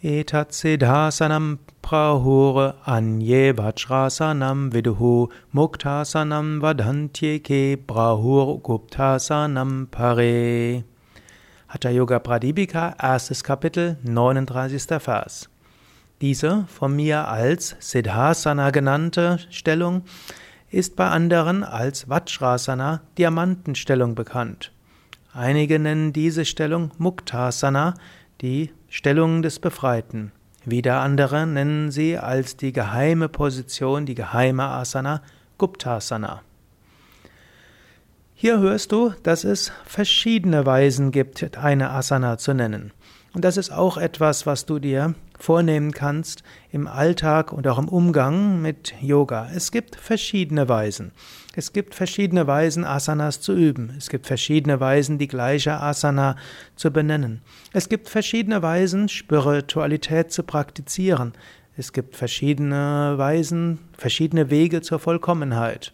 Etat siddhasanam prahure anye vajrasanam viduhu muktasanam vadantyeke brahur guptasanam pare. Hatha Yoga Pradipika, erstes Kapitel, 39. Vers. Diese von mir als Siddhasana genannte Stellung ist bei anderen als Vajrasana, Diamantenstellung bekannt. Einige nennen diese Stellung Muktasana, die Stellung des Befreiten. Wieder andere nennen sie als die geheime Position, die geheime Asana, Guptasana. Hier hörst du, dass es verschiedene Weisen gibt, eine Asana zu nennen. Und das ist auch etwas, was du dir vornehmen kannst im Alltag und auch im Umgang mit Yoga. Es gibt verschiedene Weisen. Es gibt verschiedene Weisen, Asanas zu üben. Es gibt verschiedene Weisen, die gleiche Asana zu benennen. Es gibt verschiedene Weisen, Spiritualität zu praktizieren. Es gibt verschiedene Weisen, verschiedene Wege zur Vollkommenheit.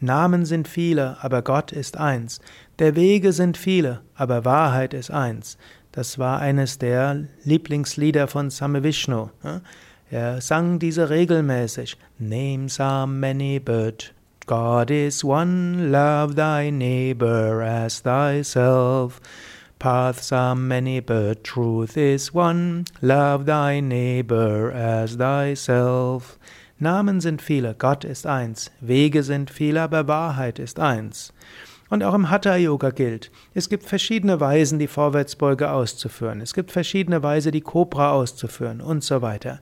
Namen sind viele, aber Gott ist eins. Der Wege sind viele, aber Wahrheit ist eins. Das war eines der Lieblingslieder von Same Vishnu. Er sang diese regelmäßig. Names are many, but God is one. Love thy neighbor as thyself. Paths are many, but truth is one. Love thy neighbor as thyself. Namen sind viele, Gott ist eins. Wege sind viele, aber Wahrheit ist eins. Und auch im Hatha Yoga gilt, es gibt verschiedene Weisen, die Vorwärtsbeuge auszuführen. Es gibt verschiedene Weise, die Cobra auszuführen und so weiter.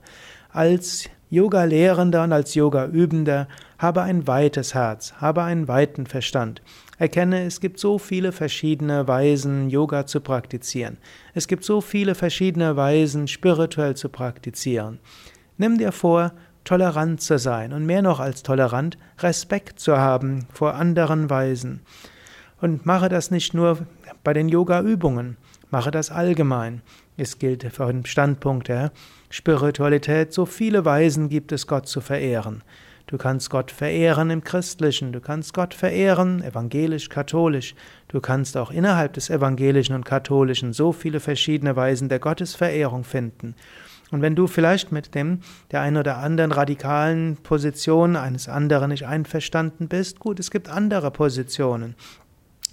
Als Yoga-Lehrender und als Yoga-Übender habe ein weites Herz, habe einen weiten Verstand. Erkenne, es gibt so viele verschiedene Weisen, Yoga zu praktizieren. Es gibt so viele verschiedene Weisen, spirituell zu praktizieren. Nimm dir vor, tolerant zu sein und mehr noch als tolerant, Respekt zu haben vor anderen Weisen. Und mache das nicht nur bei den Yoga-Übungen, mache das allgemein. Es gilt für den Standpunkt der Spiritualität, so viele Weisen gibt es, Gott zu verehren. Du kannst Gott verehren im Christlichen, du kannst Gott verehren evangelisch, katholisch, du kannst auch innerhalb des Evangelischen und Katholischen so viele verschiedene Weisen der Gottesverehrung finden. Und wenn du vielleicht mit dem der einen oder anderen radikalen Position eines anderen nicht einverstanden bist, gut, es gibt andere Positionen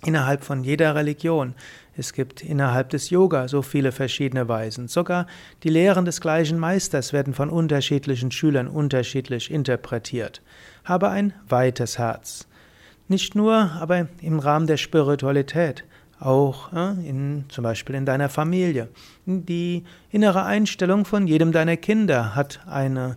innerhalb von jeder Religion. Es gibt innerhalb des Yoga so viele verschiedene Weisen. Sogar die Lehren des gleichen Meisters werden von unterschiedlichen Schülern unterschiedlich interpretiert. Habe ein weites Herz. Nicht nur, aber im Rahmen der Spiritualität, auch äh, in, zum Beispiel in deiner Familie. Die innere Einstellung von jedem deiner Kinder hat eine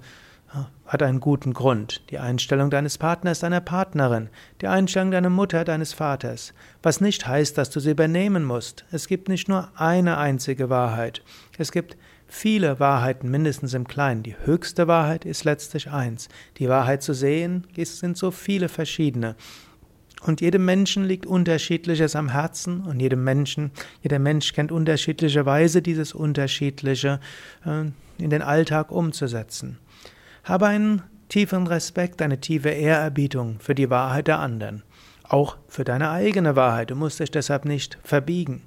hat einen guten Grund. Die Einstellung deines Partners, deiner Partnerin, die Einstellung deiner Mutter, deines Vaters. Was nicht heißt, dass du sie übernehmen musst. Es gibt nicht nur eine einzige Wahrheit. Es gibt viele Wahrheiten, mindestens im Kleinen. Die höchste Wahrheit ist letztlich eins. Die Wahrheit zu sehen, sind so viele verschiedene. Und jedem Menschen liegt unterschiedliches am Herzen und jedem Menschen, jeder Mensch kennt unterschiedliche Weise, dieses Unterschiedliche äh, in den Alltag umzusetzen. Habe einen tiefen Respekt, eine tiefe Ehrerbietung für die Wahrheit der anderen. Auch für deine eigene Wahrheit. Du musst dich deshalb nicht verbiegen.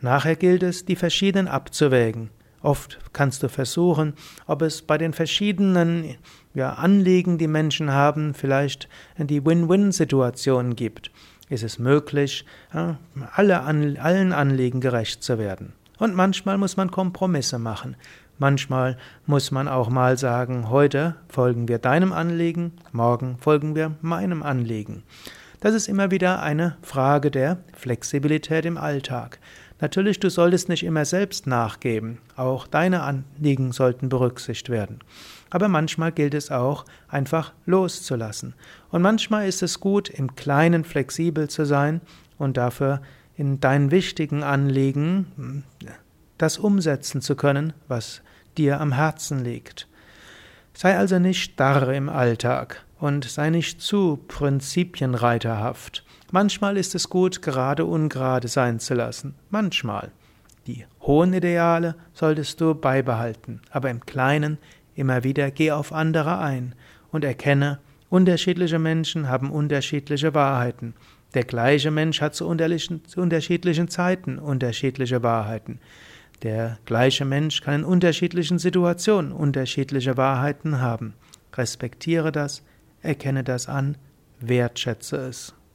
Nachher gilt es, die verschiedenen abzuwägen. Oft kannst du versuchen, ob es bei den verschiedenen ja, Anliegen, die Menschen haben, vielleicht die Win-Win-Situationen gibt. Ist es möglich, ja, alle, allen Anliegen gerecht zu werden? Und manchmal muss man Kompromisse machen. Manchmal muss man auch mal sagen, heute folgen wir deinem Anliegen, morgen folgen wir meinem Anliegen. Das ist immer wieder eine Frage der Flexibilität im Alltag. Natürlich, du solltest nicht immer selbst nachgeben, auch deine Anliegen sollten berücksichtigt werden. Aber manchmal gilt es auch, einfach loszulassen. Und manchmal ist es gut, im Kleinen flexibel zu sein und dafür in deinen wichtigen Anliegen hm, das umsetzen zu können, was dir am Herzen liegt. Sei also nicht starr im Alltag und sei nicht zu prinzipienreiterhaft. Manchmal ist es gut, gerade ungerade sein zu lassen. Manchmal. Die hohen Ideale solltest du beibehalten, aber im Kleinen immer wieder geh auf andere ein und erkenne, unterschiedliche Menschen haben unterschiedliche Wahrheiten. Der gleiche Mensch hat zu unterschiedlichen Zeiten unterschiedliche Wahrheiten. Der gleiche Mensch kann in unterschiedlichen Situationen unterschiedliche Wahrheiten haben. Respektiere das, erkenne das an, wertschätze es.